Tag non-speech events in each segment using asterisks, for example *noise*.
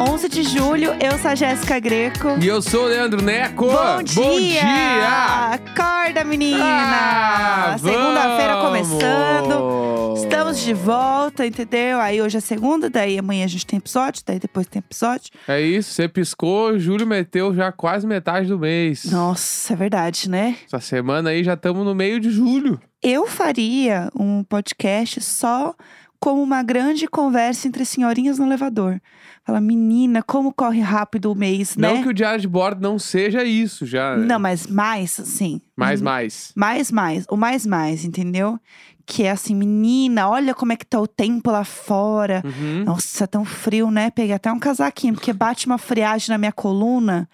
mais uma segunda-feira, 11 de julho. Eu sou a Jéssica Greco. E eu sou o Leandro Neco. Bom dia! Bom dia! Acorda, menina! Ah, Segunda-feira começando. Estamos de volta, entendeu? Aí hoje é segunda, daí amanhã a gente tem episódio, daí depois tem episódio. É isso, você piscou, Júlio meteu já quase metade do mês. Nossa, é verdade, né? Essa semana aí já estamos no meio de julho. Eu faria um podcast só como uma grande conversa entre senhorinhas no elevador. Fala, menina, como corre rápido o mês, né? Não que o diário de bordo não seja isso já. Não, mas mais, sim. Mais, Uhum. mais. Mais, mais. O mais, mais, entendeu? Que é assim, menina, olha como é que tá o tempo lá fora. Uhum. Nossa, tão frio, né? Peguei até um casaquinho, porque bate uma friagem na minha coluna.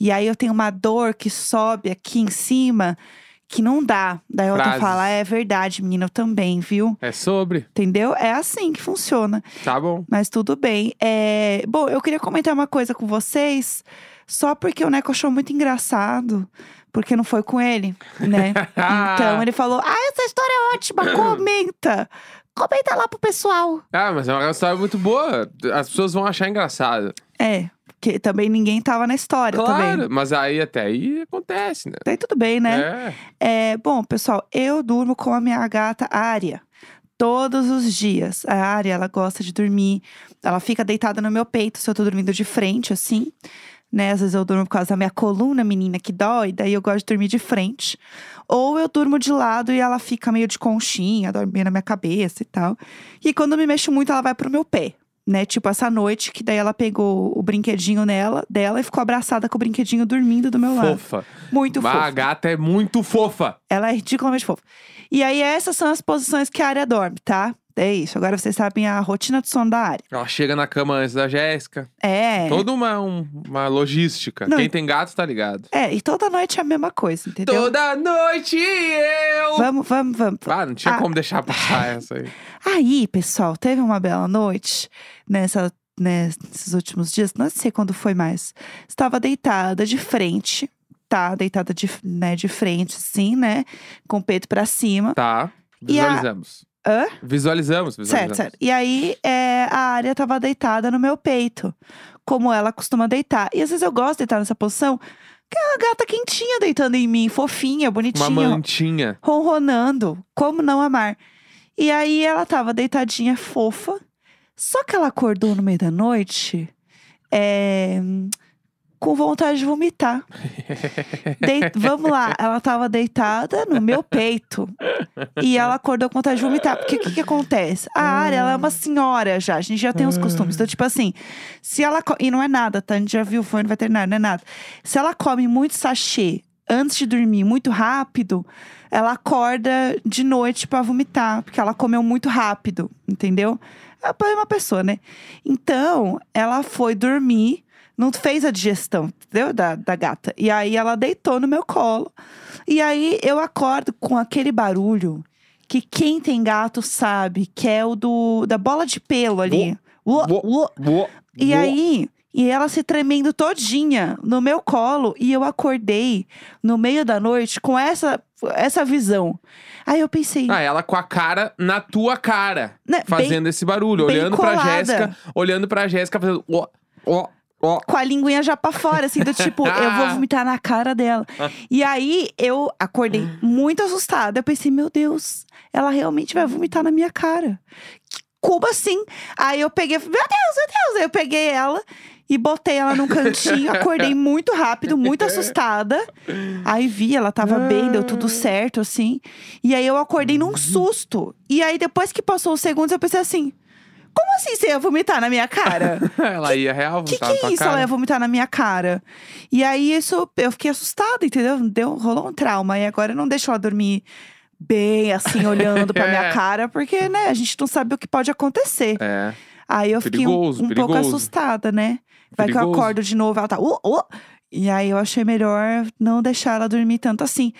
E aí eu tenho uma dor que sobe aqui em cima, que não dá. Daí a outra Frases. fala, é verdade, menina, eu também, viu? É sobre. Entendeu? É assim que funciona. Tá bom. Mas tudo bem. É... Bom, eu queria comentar uma coisa com vocês, só porque o Neco achou muito engraçado, porque não foi com ele, né? *laughs* então ele falou: Ah, essa história é ótima, *coughs* comenta! Comenta lá pro pessoal. Ah, mas é uma história muito boa. As pessoas vão achar engraçado. É, porque também ninguém tava na história Claro, também. mas aí até aí acontece, né? Daí tudo bem, né? É. É, bom, pessoal, eu durmo com a minha gata Ária. Todos os dias. A Ária, ela gosta de dormir. Ela fica deitada no meu peito se eu tô dormindo de frente, assim. Né? Às vezes eu durmo por causa da minha coluna, menina, que dói. Daí eu gosto de dormir de frente. Ou eu durmo de lado e ela fica meio de conchinha, dorme na minha cabeça e tal. E quando eu me mexo muito, ela vai pro meu pé. Né, tipo essa noite, que daí ela pegou o brinquedinho nela, dela e ficou abraçada com o brinquedinho dormindo do meu lado. Fofa. Muito a fofo. gata é muito fofa. Ela é ridiculamente fofa. E aí, essas são as posições que a área dorme, tá? É isso. Agora vocês sabem a rotina de sono da área. Ela chega na cama antes da Jéssica. É. Toda uma, um- uma logística. Não, Quem tem gato tá ligado. É, e toda noite é a mesma coisa, entendeu? Toda noite eu. Vamos, vamos, vamos. Ah, não tinha Ah. como deixar passar essa aí. *laughs* Aí, pessoal, teve uma bela noite nessa, nesses últimos dias, não sei quando foi mais. Estava deitada de frente, tá? Deitada de, né, de frente, assim, né? Com o peito pra cima. Tá. Visualizamos. Hã? Visualizamos, visualizamos. Certo, certo. E aí, é, a área tava deitada no meu peito, como ela costuma deitar. E às vezes eu gosto de deitar nessa posição, que é uma gata quentinha deitando em mim, fofinha, Uma bonitinha, mantinha. ronronando. Como não amar? E aí ela tava deitadinha, fofa. Só que ela acordou no meio da noite, é, com vontade de vomitar. *laughs* Dei- Vamos lá, ela tava deitada no meu peito. E ela acordou com vontade de vomitar. Porque o que, que acontece? A área, ela é uma senhora já. A gente já tem os costumes. Então, tipo assim, se ela. co- E não é nada, tá? A gente já viu, foi no veterinário, não é nada. Se ela come muito sachê antes de dormir, muito rápido, ela acorda de noite pra vomitar. Porque ela comeu muito rápido, entendeu? É uma pessoa, né? Então, ela foi dormir não fez a digestão, entendeu? Da, da gata. E aí ela deitou no meu colo. E aí eu acordo com aquele barulho que quem tem gato sabe, que é o do, da bola de pelo ali. Uô, Uô, uô. Boa, E aí, e ela se tremendo todinha no meu colo. E eu acordei no meio da noite com essa, essa visão. Aí eu pensei, Ah, ela com a cara na tua cara. né, bem- Fazendo esse barulho. bem olhando pra colada. Jéssica. Olhando pra Jéssica, fazendo. Ó, ó, ó. com a linguinha já pra fora, assim, do tipo, eu vou *laughs* vomitar na cara dela. E aí eu acordei muito assustada. Eu pensei, meu Deus, ela realmente vai vomitar na minha cara. Como assim? Aí eu peguei, meu Deus, meu Deus. Aí eu peguei ela e botei ela num cantinho, acordei muito rápido, muito assustada. Aí vi, ela tava bem, deu tudo certo, assim. E aí eu acordei num susto. E aí depois que passou os segundos, eu pensei assim. Como assim você ia vomitar na minha cara? *laughs* ela ia real, que que vomitar na é isso? cara. Ela ia vomitar na minha cara. E aí, isso, eu fiquei assustada, entendeu? Deu, rolou um trauma. E agora eu não deixo ela dormir bem, assim, olhando pra *laughs* minha É. cara. Porque, né, a gente não sabe o que pode acontecer. É. Aí eu fiquei um, Perigoso, um pouco perigoso. assustada, né? Vai que eu Perigoso. acordo de novo, ela tá... Uh, uh. E aí eu achei melhor não deixar ela dormir tanto assim.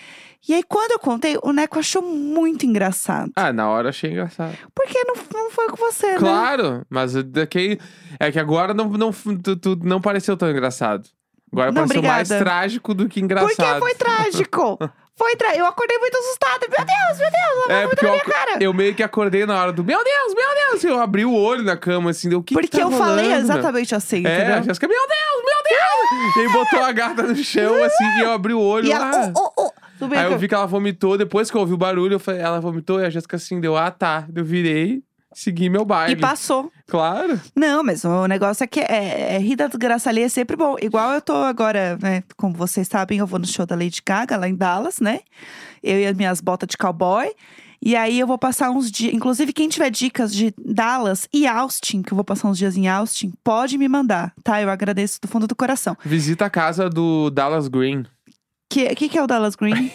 E aí, quando eu contei, o Neco achou muito engraçado. Ah, na hora eu achei engraçado. Porque não, não foi com você, né? Claro, mas daqui, é que agora não, não, tu, tu não pareceu tão engraçado. Agora Não, pareceu mais obrigada. trágico do que engraçado. Porque foi trágico. *laughs* foi entrar. Eu acordei muito assustada. Meu Deus, meu Deus, ela É, eu, minha cara. eu meio que acordei na hora do meu Deus, meu Deus. Eu abri o olho na cama, assim, deu o que Porque que tá eu falei rolando, meu? exatamente assim, É, a? Jéssica, meu Deus, meu Deus! *laughs* E aí botou a gata no chão, assim, e eu abri o olho. E ah. ela, oh, oh, oh. Aí eu vi que ela vomitou, depois que eu ouvi o barulho, eu falei, ela vomitou, e a Jéssica assim, deu, ah, tá. Eu virei, segui meu baile. E passou. Claro. Não, mas o negócio é que é, é, rir da desgraça ali é sempre bom. Igual eu tô agora, né? Como vocês sabem, eu vou no show da Lady Gaga lá em Dallas, né? Eu e as minhas botas de cowboy. E aí eu vou passar uns dias. Inclusive, quem tiver dicas de Dallas e Austin, que eu vou passar uns dias em Austin, pode me mandar, tá? Eu agradeço do fundo do coração. Visita a casa do Dallas Green. Que que, que é o Dallas Green?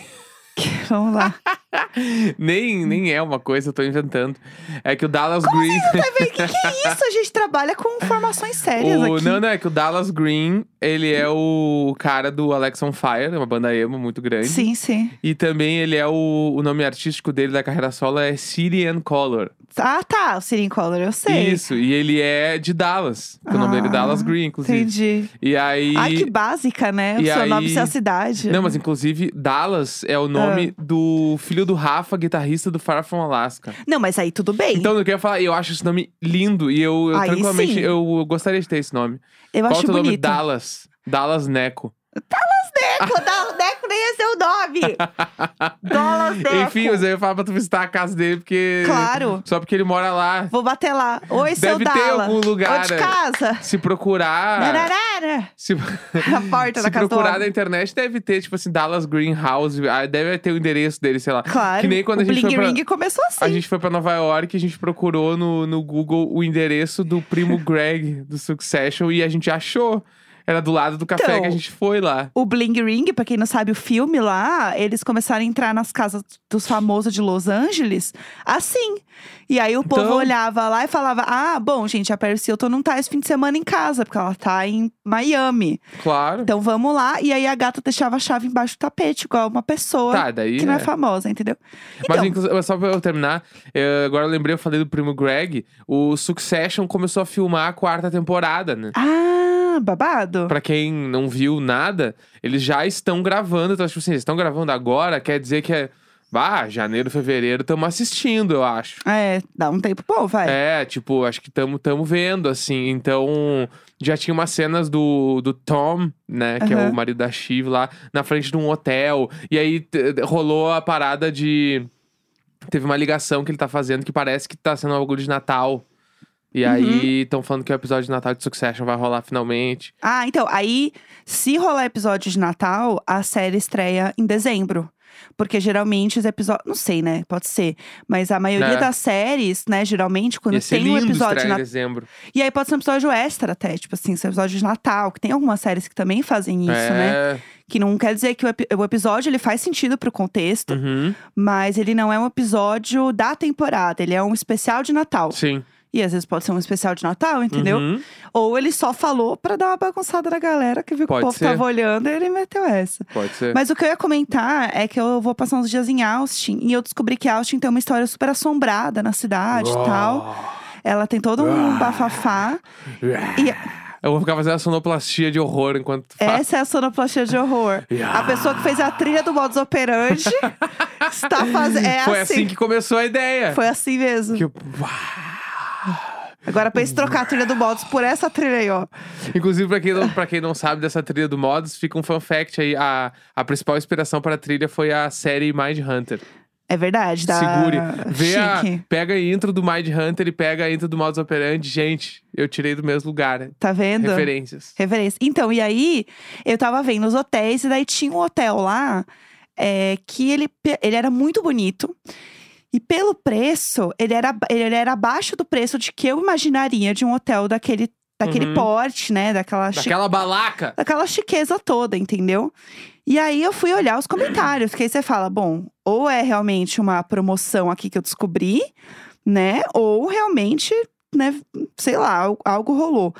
*laughs* Vamos lá. *laughs* *laughs* nem, nem é uma coisa, eu tô inventando. É que o Dallas Green. O *laughs* que, que é isso? A gente trabalha com informações sérias O, aqui. não, não, é que o Dallas Green, ele é o cara do Alex on Fire, uma banda emo muito grande. Sim, sim. E também ele é o, o nome artístico dele da carreira solo é Syrian Color. Ah, tá. O Sirin Color, eu sei. Isso, e ele é de Dallas. que o nome dele é Ah, Dallas Green, inclusive. Entendi. E aí. Ai, que básica, né? O e seu aí- nome a cidade. Não, mas inclusive Dallas é o nome Ah. do filho do Rafa, guitarrista do Far From Alaska. Não, mas aí tudo bem. Então, eu queria falar, eu acho esse nome lindo e eu, eu Aí tranquilamente sim. eu gostaria de ter esse nome. eu Qual é o acho teu nome? bonito. Dallas. Dallas Neco. Deco, Dallas Deco nem é seu nome. Dallas Deco. Enfim, eu ia falar pra tu visitar a casa dele, porque. Claro. Só porque ele mora lá. Vou bater lá. Oi, seu Deve ter algum lugar, de né? casa. Se procurar. Nararara. Se, *laughs* A porta se da casa do procurar na internet, deve ter, tipo assim, Dallas Greenhouse. ah, Deve ter o endereço dele, sei lá. Claro. Que nem quando o a gente Bling foi pra- Ring começou assim. A gente foi pra Nova York, a gente procurou no, no Google o endereço do primo Greg do Succession e a gente achou. Era do lado do café Então, que a gente foi lá. O Bling Ring, pra quem não sabe, o filme lá, eles começaram a entrar nas casas dos famosos de Los Angeles assim. E aí o povo Então- olhava lá e falava: Ah, bom, gente, a Paris Hilton não tá esse fim de semana em casa, porque ela tá em Miami. Claro. Então vamos lá. E aí a gata deixava a chave embaixo do tapete, igual uma pessoa Tá, daí. que não é é. famosa, entendeu? Mas Então, só pra eu terminar, eu- agora eu lembrei, eu falei do primo Greg. O Succession começou a filmar a quarta temporada, né? Ah, babado. Pra quem não viu nada, eles já estão gravando. Então, tipo assim, eles estão gravando agora, quer dizer que é. Ah, janeiro, fevereiro, estamos assistindo, eu acho. É, dá um tempo bom, vai. É, tipo, acho que estamos tamo vendo, assim. Então, já tinha umas cenas do, do Tom, né? Que é Aham. o marido da Shiv lá, na frente de um hotel. E aí rolou a parada de. Teve uma ligação que ele tá fazendo que parece que tá sendo bagulho de Natal. E Uhum. aí estão falando que o episódio de Natal de Succession vai rolar finalmente. Ah, então, aí, se rolar episódio de Natal, a série estreia em dezembro. Porque geralmente os episódios. Não sei, né? Pode ser. Mas a maioria É. das séries, né? Geralmente, quando ser tem um episódio Natal. dezembro. E aí pode ser um episódio extra até, tipo assim, esse episódio de Natal, que tem algumas séries que também fazem isso, é... né? Que não quer dizer que o, o episódio ele faz sentido pro contexto, Uhum. mas ele não é um episódio da temporada, ele é um especial de Natal. Sim. E às vezes pode ser um especial de Natal, entendeu? Uhum. Ou ele só falou pra dar uma bagunçada na galera, que viu que Pode o povo ser. tava olhando e ele meteu essa. Pode ser. Mas o que eu ia comentar é que eu vou passar uns dias em Austin e eu descobri que Austin tem uma história super assombrada na cidade e tal. Ela tem todo um bafafá. E Eu vou ficar fazendo a sonoplastia de horror enquanto essa é a sonoplastia de horror. A pessoa que fez a trilha do modus operandi *laughs* está fazendo. É Foi assim. assim que começou a ideia. Foi assim mesmo. Que Agora pensa em trocar a trilha do modus por essa trilha aí, ó. Inclusive, pra quem, não, pra quem não sabe dessa trilha do Mods, fica um fun fact aí. A, a principal inspiração para a trilha foi a série Mind Hunter. É verdade, da... Segure. Vê a, pega a intro do Mind Hunter e pega a intro do Modus Operandi. Gente, eu tirei do mesmo lugar. Tá vendo? Referências. Referência. Então, e aí, eu tava vendo os hotéis, e daí tinha um hotel lá é, que ele, ele era muito bonito. E pelo preço, ele era, ele era abaixo do preço de que eu imaginaria de um hotel daquele, daquele Uhum. porte, né? Daquela, chi- Daquela balaca. daquela chiqueza toda, entendeu? E aí eu fui olhar os comentários, que aí você fala, bom, ou é realmente uma promoção aqui que eu descobri, né? Ou realmente, né, sei lá, al- algo rolou.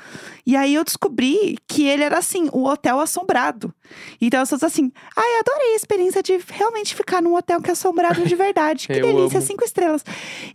E aí eu descobri que ele era assim, o hotel assombrado. Então as pessoas assim, ai, adorei a experiência de realmente ficar num hotel que é assombrado de verdade. *laughs* Que delícia, amo. cinco estrelas.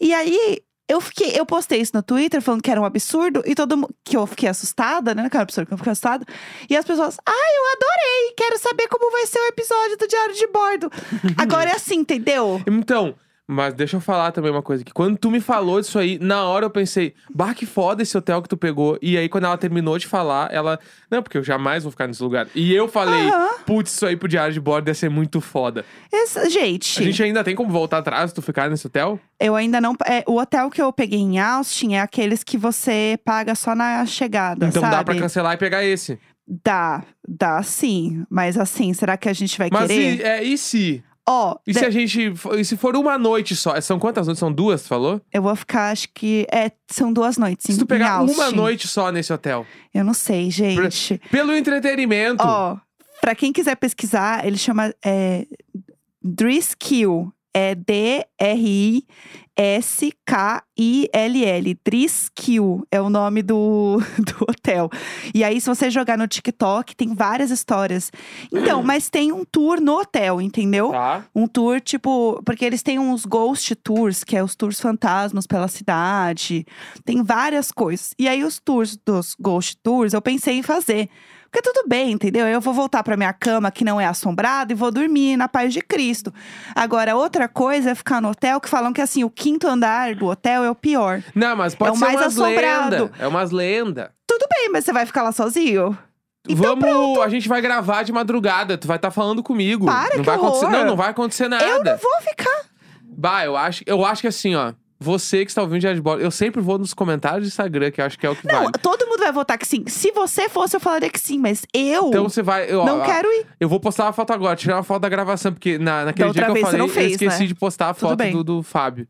E aí eu fiquei, eu postei isso no Twitter falando que era um absurdo e todo mundo. Que eu fiquei assustada, né? Que era um absurdo, que eu fiquei assustada. E as pessoas, ai, eu adorei! Quero saber como vai ser o episódio do Diário de Bordo. *laughs* Agora é assim, entendeu? Então, mas deixa eu falar também uma coisa. Que quando tu me falou disso aí, na hora eu pensei, bah, que foda esse hotel que tu pegou. E aí, quando ela terminou de falar, ela. Não, porque eu jamais vou ficar nesse lugar. E eu falei, Aham. putz, isso aí pro diário de bordo ia ser muito foda. Essa- gente, A gente ainda tem como voltar atrás se tu ficar nesse hotel? eu ainda não. é, o hotel que eu peguei em Austin é aqueles que você paga só na chegada, Então sabe? dá pra cancelar e pegar esse. Dá, dá sim. Mas assim, será que a gente vai Mas querer? e, é, e se? Ó, E se a gente. for- E se for uma noite só? São quantas noites? São duas, tu falou? eu vou ficar, acho que. É, são duas noites. em- Se tu pegar em uma Austin. noite só nesse hotel. Eu não sei, gente. Pelo entretenimento. Ó, pra quem quiser pesquisar, ele chama é, Driskill. É D-R-I-S-K-I-L-L. Driskill é o nome do, *laughs* do hotel. E aí, se você jogar no TikTok, tem várias histórias. Então, *clears throat* mas tem um tour no hotel, entendeu? Tá. Um tour, tipo, porque eles têm uns ghost tours, que é os tours fantasmas pela cidade. Tem várias coisas. E aí, os tours dos ghost tours, eu pensei em fazer. Porque tudo bem, entendeu? Eu vou voltar pra minha cama que não é assombrada e vou dormir na paz de Cristo. Agora, outra coisa é ficar no hotel que falam que assim, o quinto andar do hotel é o pior. Não, mas pode É o ser mais umas assombrado. lendas. É umas lendas. Tudo bem, mas você vai ficar lá sozinho? Então Vamos, a gente vai gravar de madrugada. Tu vai estar falando comigo. Para, não que vai acontecer, horror. não, não vai acontecer nada. Eu não vou ficar. Bah, eu acho, eu acho que assim, ó. Você que está ouvindo Diário de Bordo, eu sempre vou nos comentários do Instagram, que eu acho que é o que Não, vale. todo mundo vai votar que sim. Se você fosse, eu falaria que sim, mas eu Então você vai. Eu, não ó, quero ir. Eu vou postar uma foto agora, tirar uma foto da gravação, porque na, naquele Da dia que eu falei, fez, eu esqueci né? de postar a foto do, do Fábio.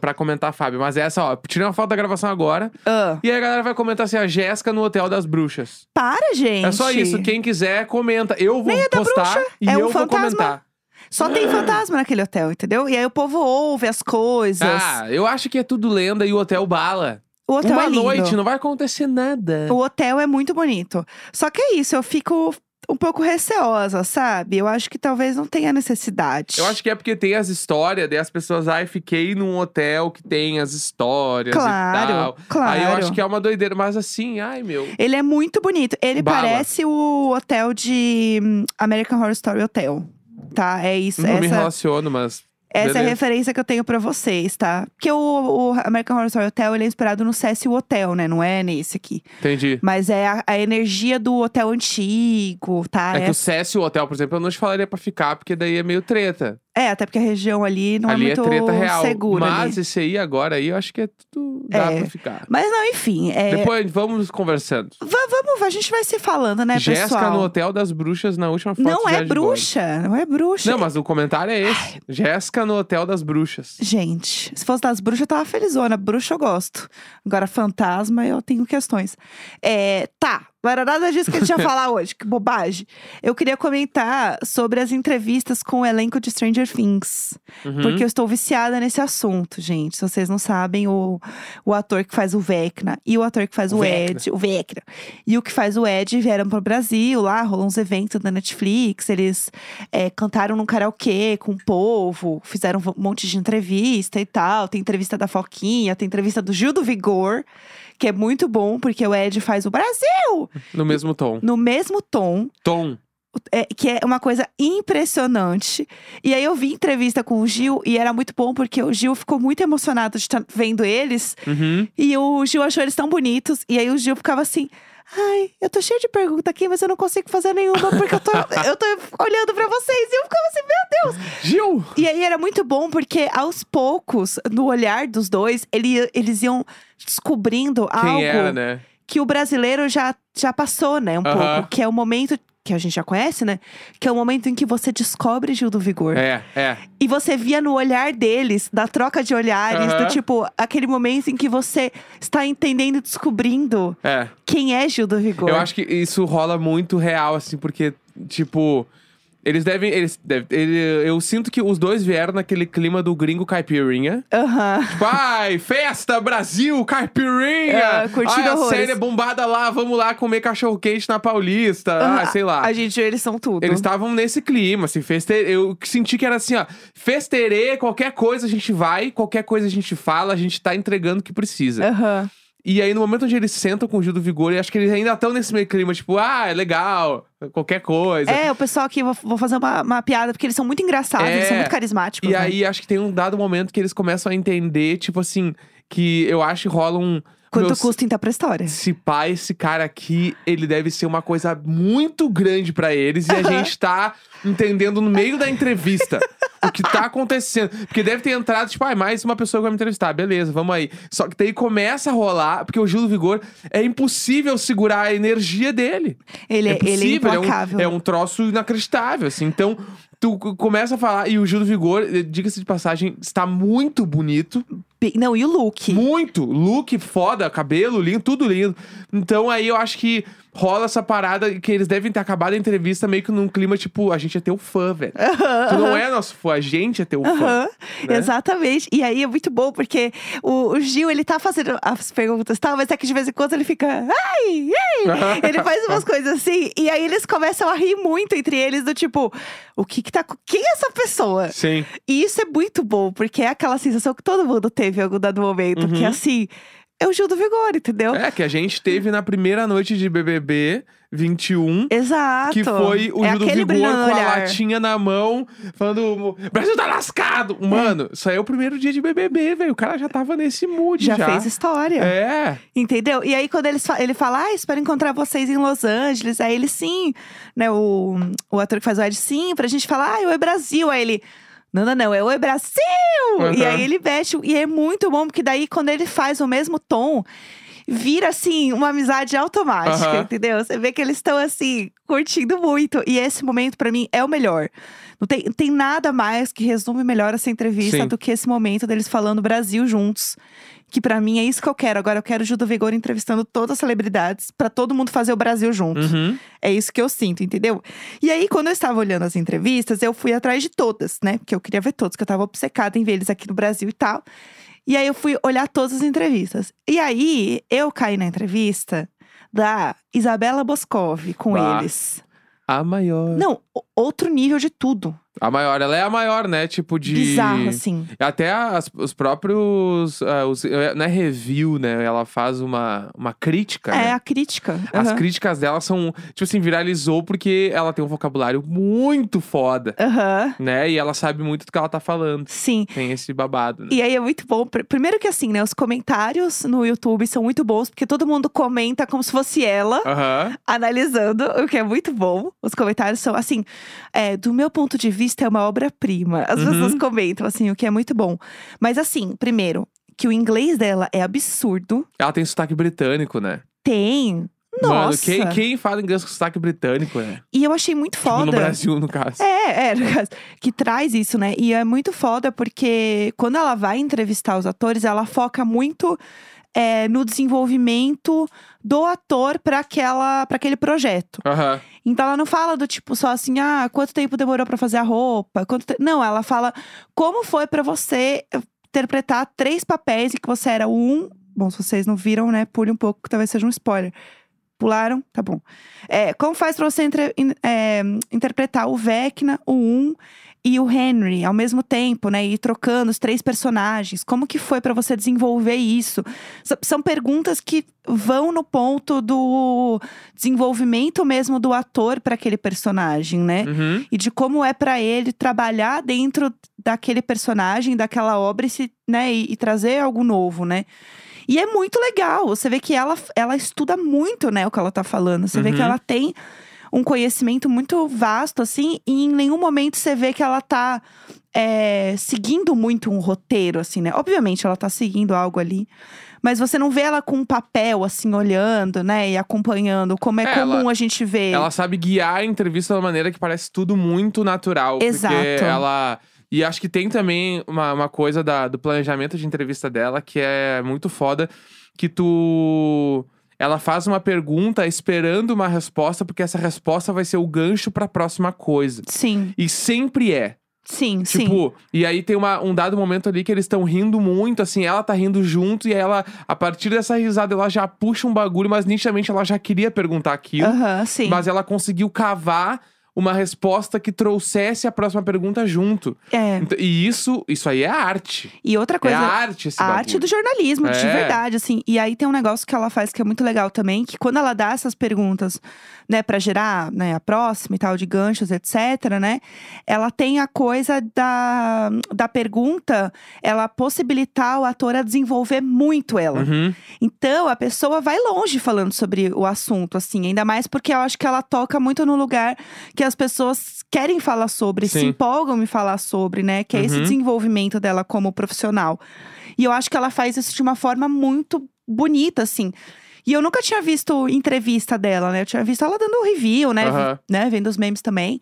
Pra comentar Fábio. Mas essa, ó, tirei uma foto da gravação agora. Ah, E aí a galera vai comentar assim: a Jéssica no Hotel das Bruxas. para, gente. É só isso. Quem quiser, comenta. Eu vou Nem é postar e é um eu vou fantasma. comentar. Só tem fantasma naquele hotel, entendeu? E aí o povo ouve as coisas. Ah, eu acho que é tudo lenda e o hotel bala. o hotel Uma é lindo. noite, não vai acontecer nada. O hotel é muito bonito. Só que é isso, eu fico um pouco receosa, sabe? Eu acho que talvez não tenha necessidade. Eu acho que é porque tem as histórias, daí as pessoas, ai, fiquei num hotel que tem as histórias e Claro, tal. claro. Aí eu acho que é uma doideira, mas assim, ai meu. Ele é muito bonito. Ele Bala. parece o hotel de hum, American Horror Story Hotel. Tá? É isso. Não me essa relaciono, mas. essa é a beleza. referência que eu tenho pra vocês, tá? Porque o, o American Horror Story Hotel ele é inspirado no Cecil Hotel, né? Não é nesse aqui. Entendi. Mas é a, a energia do hotel antigo, tá? É que o Cécio Hotel, por exemplo, eu não te falaria pra ficar, porque daí é meio treta. É, até porque a região ali não ali é muito treta real. segura. Mas ali. esse aí agora aí, eu acho que é tudo. dá É. pra ficar. Mas não, enfim. É, Depois vamos conversando. va- vamos, a gente vai se falando, né, Jéssica pessoal? no Hotel das Bruxas na última foto não é bruxa, não é bruxa. Não, mas o comentário é esse. Jéssica no Hotel das Bruxas. Gente, se fosse das bruxas, eu tava felizona. Bruxa eu gosto. Agora, fantasma, eu tenho questões. É, tá, não era nada disso que a gente ia *laughs* falar hoje, que bobagem. Eu queria comentar sobre as entrevistas com o elenco de Stranger Things. Uhum. Porque eu estou viciada nesse assunto, gente. Se vocês não sabem, o, o ator que faz o Vecna e o ator que faz o, O. Ed, o Vecna, e o que faz o Ed vieram pro Brasil, lá rolou uns eventos da Netflix. Eles é, cantaram num karaokê com o povo, fizeram um monte de entrevista e tal. Tem entrevista da Foquinha, tem entrevista do Gil do Vigor, que é muito bom, porque o Ed faz o Brasil No mesmo tom. no mesmo tom Tom. é, que é uma coisa impressionante. E aí eu vi entrevista com o Gil e era muito bom porque o Gil ficou muito emocionado de estar vendo eles. Uhum. E o Gil achou eles tão bonitos. E aí o Gil ficava assim. Ai, eu tô cheio de pergunta aqui, mas eu não consigo fazer nenhuma porque eu tô, *laughs* eu tô olhando pra vocês. E eu ficava assim, meu Deus! Gil! E aí era muito bom porque aos poucos, no olhar dos dois, ele, eles iam descobrindo Quem algo era, né? Que o brasileiro já, já passou, né? Um Aham. pouco. Que é o momento que a gente já conhece, né? Que é o momento em que você descobre Gil do Vigor. É, é. E você via no olhar deles, da troca de olhares, do tipo, aquele momento em que você está entendendo e descobrindo É. quem é Gil do Vigor. Eu acho que isso rola muito real, assim, porque, tipo, Eles devem. Eles devem ele- eu sinto que os dois vieram naquele clima do gringo caipirinha. Aham. Tipo, ai, festa, Brasil, caipirinha! Ah, curtindo ai, a horrores. série é bombada lá, vamos lá comer cachorro-quente na Paulista. Ah, Aham. sei lá. A gente, eles são tudo. Eles estavam nesse clima, assim, feste... eu senti que era assim, ó, festerê, qualquer coisa a gente vai, qualquer coisa a gente fala, a gente tá entregando o que precisa. Aham. E aí, no momento onde eles sentam com o Gil do Vigor, eu acho que eles ainda estão nesse meio clima, tipo, ah, é legal, qualquer coisa. É, o pessoal aqui, vou, vou fazer uma, uma piada, porque eles são muito engraçados, eles são É. muito carismáticos. E né? aí, acho que tem um dado momento que eles começam a entender, tipo assim, que eu acho que rola um. Quanto meu, custa entrar pra história? Se pá, esse cara aqui, ele deve ser uma coisa muito grande pra eles e a gente tá entendendo no meio da entrevista o que tá acontecendo. Porque deve ter entrado, tipo, ah, mais uma pessoa que vai me entrevistar, beleza, vamos aí. Só que daí começa a rolar, porque o Gil do Vigor é impossível segurar a energia dele. Ele, é é- ele é é um- é um, troço inacreditável, assim. Então, tu começa a falar, e o Gil do Vigor, eh, diga-se de passagem, está muito bonito. Não, e o look? Muito. Look foda, cabelo lindo, tudo lindo. Então aí eu acho que rola essa parada que eles devem ter acabado a entrevista meio que num clima tipo, a gente é teu fã, velho. tu não é nosso fã, a gente é teu fã. Aham, né? Exatamente. E aí é muito bom, porque o, o Gil, ele tá fazendo as perguntas e tal, mas é que de vez em quando ele fica. Ai, ai! *laughs* ele faz umas coisas assim, e aí eles começam a rir muito entre eles, do tipo, o que que tá. Quem é essa pessoa? Sim. E isso é muito bom, porque é aquela sensação que todo mundo teve em algum dado momento, que Uhum. assim, é o Gil do Vigor, entendeu? É, que a gente teve na primeira noite de BBB 21. Exato. Que foi o é Gil do Vigor com a olhar. latinha na mão, falando: Brasil tá lascado! Mano, isso aí é o primeiro dia de BBB, velho. O cara já tava nesse mood. Já, Já, fez história. É. Entendeu? E aí, quando eles ele fala, ah, espero encontrar vocês em Los Angeles. Aí ele, sim, né? O, o ator que faz o Ed, sim, pra gente falar, ah, Oi Brasil. Aí ele, não, não, não, é Oi Brasil! E Uhum. aí ele mexe, e é muito bom, porque daí, quando ele faz o mesmo tom, vira assim, uma amizade automática, Aham. entendeu? Você vê que eles estão assim, curtindo muito. E esse momento, pra mim, é o melhor. Não tem, tem nada mais que resume melhor essa entrevista Sim. do que esse momento deles falando Brasil juntos. Que pra mim é isso que eu quero. Agora eu quero o Gil do Vigor entrevistando todas as celebridades pra todo mundo fazer o Brasil junto. Uhum. É isso que eu sinto, entendeu? E aí, quando eu estava olhando as entrevistas, eu fui atrás de todas, né? Porque eu queria ver todas, que eu tava obcecada em ver eles aqui no Brasil e tal. E aí eu fui olhar todas as entrevistas. E aí, eu caí na entrevista da Isabela Boscov com Ah. eles. A maior. Não, outro nível de tudo. A maior, ela é a maior, né? Tipo de. Bizarro, assim. Até as- os próprios. ah, os, eh, não é review, né? Ela faz uma, uma crítica. É né? a crítica. As críticas dela são, tipo assim, viralizou porque ela tem um vocabulário muito foda, Aham. né? E ela sabe muito do que ela tá falando. Sim. Tem esse babado, né? E aí é muito bom. Pr- Primeiro que assim, né? Os comentários no YouTube são muito bons, porque todo mundo comenta como se fosse ela. Aham. analisando, o que é muito bom. Os comentários são assim, é, do meu ponto de vista é uma obra-prima. As Uhum. pessoas comentam assim, o que é muito bom. Mas assim, primeiro, que o inglês dela é absurdo. Ela tem sotaque britânico, né? Tem. Nossa. Mano, quem, quem fala inglês com sotaque britânico, né? E eu achei muito Tipo, foda. no Brasil, no caso. É, é, no caso, que traz isso, né? E é muito foda porque quando ela vai entrevistar os atores, ela foca muito é, no desenvolvimento do ator para aquela para aquele projeto. Aham. Então ela não fala do tipo só assim, ah, quanto tempo demorou pra fazer a roupa? Quanto te- Não, ela fala como foi pra você interpretar três papéis e que você era um. Bom, se vocês não viram, né? Pule um pouco, que talvez seja um spoiler. Pularam? Tá bom. É, como faz pra você entre- é, interpretar o Vecna, o Um e o Henry ao mesmo tempo, né? E trocando os três personagens. Como que foi pra você desenvolver isso? S- São perguntas que vão no ponto do desenvolvimento mesmo do ator para aquele personagem, né? Uhum. E de como é pra ele trabalhar dentro daquele personagem, daquela obra e, se, né, e, e trazer algo novo, né? E é muito legal. Você vê que ela, ela estuda muito, né, o que ela tá falando. Você vê que Uhum. ela tem um conhecimento muito vasto, assim, e em nenhum momento você vê que ela tá é, seguindo muito um roteiro, assim, né? Obviamente ela tá seguindo algo ali. Mas você não vê ela com um papel, assim, olhando, né? E acompanhando, como é, É, comum ela- a gente ver. Ela sabe guiar a entrevista de uma maneira que parece tudo muito natural. Exato. Porque ela. E acho que tem também uma, uma coisa da- do planejamento de entrevista dela que é muito foda. Que tu. ela faz uma pergunta esperando uma resposta, porque essa resposta vai ser o gancho pra próxima coisa. Sim, E sempre é. sim, sim. Tipo, e aí tem uma- um dado momento ali que eles estão rindo muito, assim, ela tá rindo junto, e aí ela, a partir dessa risada, ela já puxa um bagulho, mas nitidamente ela já queria perguntar aquilo. Aham, sim. Mas ela conseguiu cavar uma resposta que trouxesse a próxima pergunta junto. É. Então, e isso, isso aí é arte. E outra coisa. é a arte esse A bagulho. arte do jornalismo, de É. verdade, assim. E aí tem um negócio que ela faz que é muito legal também, que quando ela dá essas perguntas, né, pra gerar, né, a próxima e tal, de ganchos, etc, né, ela tem a coisa da, da pergunta, ela possibilitar o ator a desenvolver muito ela. Uhum. Então, a pessoa vai longe falando sobre o assunto, assim. Ainda mais porque eu acho que ela toca muito no lugar que as pessoas querem falar sobre, se Sim. empolgam em falar sobre, né? Que é esse Uhum. desenvolvimento dela como profissional. E eu acho que ela faz isso de uma forma muito bonita, assim. E eu nunca tinha visto entrevista dela, né? Eu tinha visto ela dando review, né? Aham. né? Vendo os memes também.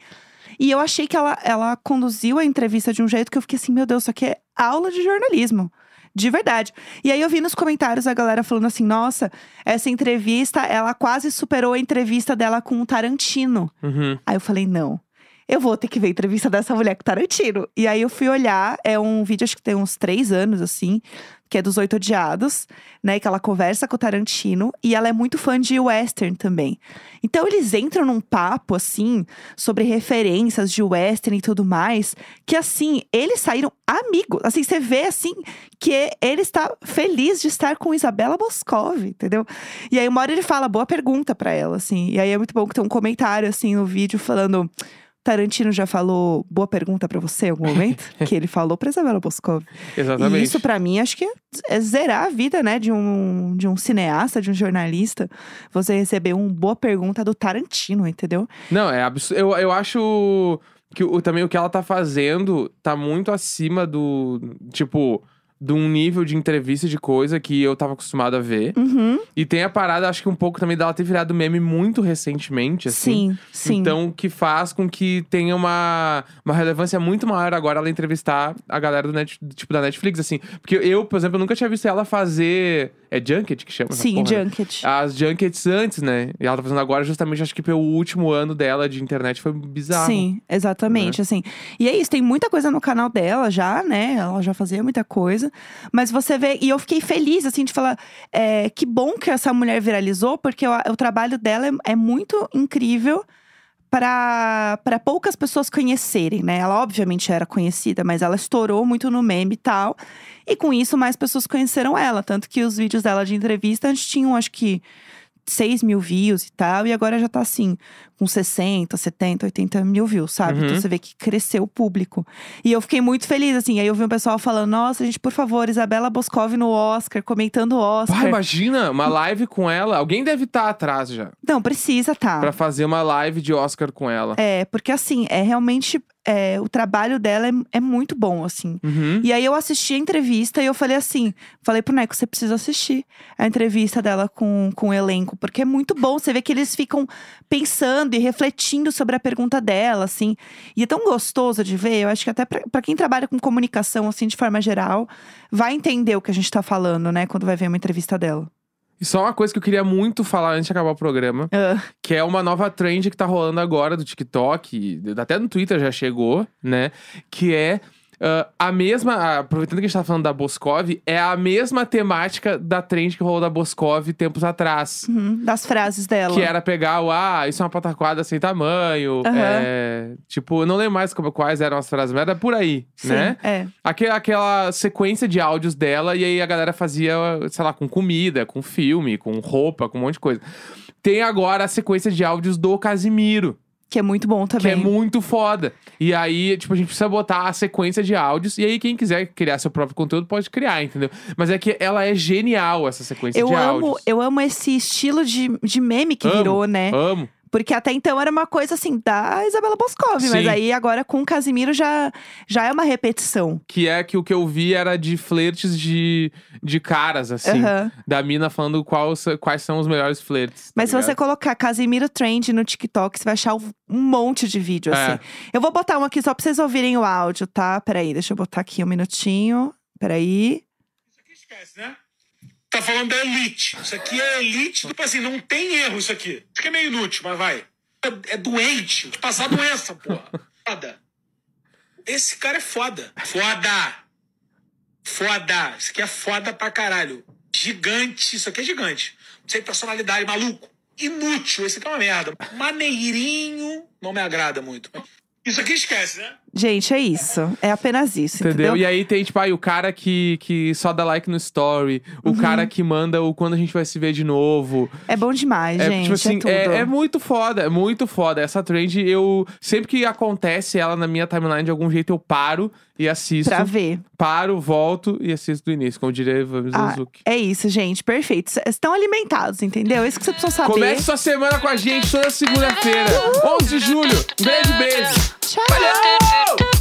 E eu achei que ela, ela conduziu a entrevista de um jeito que eu fiquei assim, meu Deus, isso aqui é aula de jornalismo. De verdade. E aí eu vi nos comentários a galera falando assim: nossa, essa entrevista, ela quase superou a entrevista dela com o Tarantino. Uhum. Aí eu falei, não. Eu vou ter que ver a entrevista dessa mulher com Tarantino. E aí eu fui olhar, é um vídeo, acho que tem uns três anos, assim, que é dos Oito Odiados, né? Que ela conversa com o Tarantino e ela é muito fã de western também. Então eles entram num papo, assim, sobre referências de western e tudo mais, que assim, eles saíram amigos. Assim, você vê assim que ele está feliz de estar com Isabela Boscov, entendeu? E aí, uma hora ele fala, boa pergunta pra ela, assim. E aí é muito bom que tem um comentário, assim, no vídeo falando. Tarantino já falou boa pergunta pra você em algum momento? *laughs* que ele falou pra Isabela Boscov. Exatamente. E isso, pra mim, acho que é zerar a vida, né, de um, de um cineasta, de um jornalista. Você receber uma boa pergunta do Tarantino, entendeu? Não, é absurdo. Eu, eu acho que o, também o que ela tá fazendo tá muito acima do. Tipo. De um nível de entrevista de coisa que eu tava acostumado a ver. Uhum. E tem a parada, acho que um pouco também dela ter virado meme muito recentemente, assim. Sim, sim. Então, que faz com que tenha uma, uma relevância muito maior agora ela entrevistar a galera do net, tipo, da Netflix, assim. Porque eu, por exemplo, nunca tinha visto ela fazer. É Junket que chama? sim, porra, né? Junket. As Junkets antes, né? E ela tá fazendo agora, justamente, acho que pelo último ano dela de internet foi bizarro. Sim, exatamente, assim. E é isso, tem muita coisa no canal dela já, né? Ela já fazia muita coisa. Mas você vê, e eu fiquei feliz, assim, de falar é, que bom que essa mulher viralizou, porque o, o trabalho dela é, é muito incrível para poucas pessoas conhecerem, né? Ela obviamente era conhecida, mas ela estourou muito no meme e tal. E com isso, mais pessoas conheceram ela. Tanto que os vídeos dela de entrevista antes tinham, acho que. 6 mil views e tal, e agora já tá assim, com 60, 70, 80 mil views, sabe? Uhum. Então você vê que cresceu o público. E eu fiquei muito feliz, assim. Aí eu vi um pessoal falando: nossa, gente, por favor, Isabela Boscov no Oscar, comentando o Oscar. Pá, imagina, uma live com ela. Alguém deve estar atrás já. Não, precisa, tá. Pra fazer uma live de Oscar com ela. É, porque assim, é realmente. é, o trabalho dela é, é muito bom, assim. Uhum. E aí eu assisti a entrevista e eu falei assim: falei pro Neco, você precisa assistir a entrevista dela com, com o elenco, porque é muito bom. Você vê que eles ficam pensando e refletindo sobre a pergunta dela, assim. E é tão gostoso de ver. Eu acho que até pra, pra quem trabalha com comunicação, assim, de forma geral, vai entender o que a gente tá falando, né, quando vai ver uma entrevista dela. E só uma coisa que eu queria muito falar antes de acabar o programa, Ah, que é uma nova trend que tá rolando agora do TikTok, até no Twitter já chegou, né? Que é ah, a mesma. ah, aproveitando que a gente tá falando da Boscov, é a mesma temática da trend que rolou da Boscov tempos atrás. uhum, das frases dela. Que era pegar o, ah, isso é uma pataquada sem tamanho. Aham. é, tipo, eu não lembro mais como, quais eram as frases, mas era por aí, Sim, né? É. Aquela, aquela sequência de áudios dela, e aí a galera fazia, sei lá, com comida, com filme, com roupa, com um monte de coisa. Tem agora a sequência de áudios do Casimiro, Que é muito bom que também. é muito foda. E aí, tipo, a gente precisa botar a sequência de áudios, e aí quem quiser criar seu próprio conteúdo pode criar, entendeu? Mas é que ela é genial, essa sequência Eu de amo, áudios. eu amo esse estilo de, de meme que Amo, virou, né? Amo. Porque até então era uma coisa assim da Isabela Boscov, mas aí agora com o Casimiro já, já é uma repetição. Que é que o que eu vi era de flertes de, de caras, assim. Da mina falando qual, quais são os melhores flertes. tá Mas se você colocar Casimiro Trend no TikTok, você vai achar um monte de vídeo, É. assim. Eu vou botar um aqui só pra vocês ouvirem o áudio, tá? Peraí, deixa eu botar aqui um minutinho. Peraí. Isso aqui esquece, né? Tá falando da elite. Isso aqui é elite. Tipo assim, não tem erro isso aqui. Isso aqui é meio inútil, mas vai. É, é doente. De passar doença, porra. Foda. Esse cara é foda. Foda. Foda. Isso aqui é foda pra caralho. Gigante. Isso aqui é gigante. Sem personalidade, maluco. Inútil. Esse aqui é uma merda. Maneirinho. Não me agrada muito. Isso aqui esquece, né? Gente, é isso. É apenas isso, Entendeu? entendeu? E aí tem, tipo, aí o cara que, que só dá like no story, o Uhum. cara que manda o quando a gente vai se ver de novo. É bom demais, É, gente. tipo assim, é, é, é muito foda, é muito foda. Essa trend, eu. Sempre que acontece ela na minha timeline, de algum jeito eu paro e assisto. Pra ver. Paro, volto e assisto do início, como diria Vamos Ah, é isso, gente. Perfeito. Estão alimentados, entendeu? É isso que você precisa saber. Comece sua semana com a gente toda segunda-feira, 11 de julho. Um grande beijo. Ciao.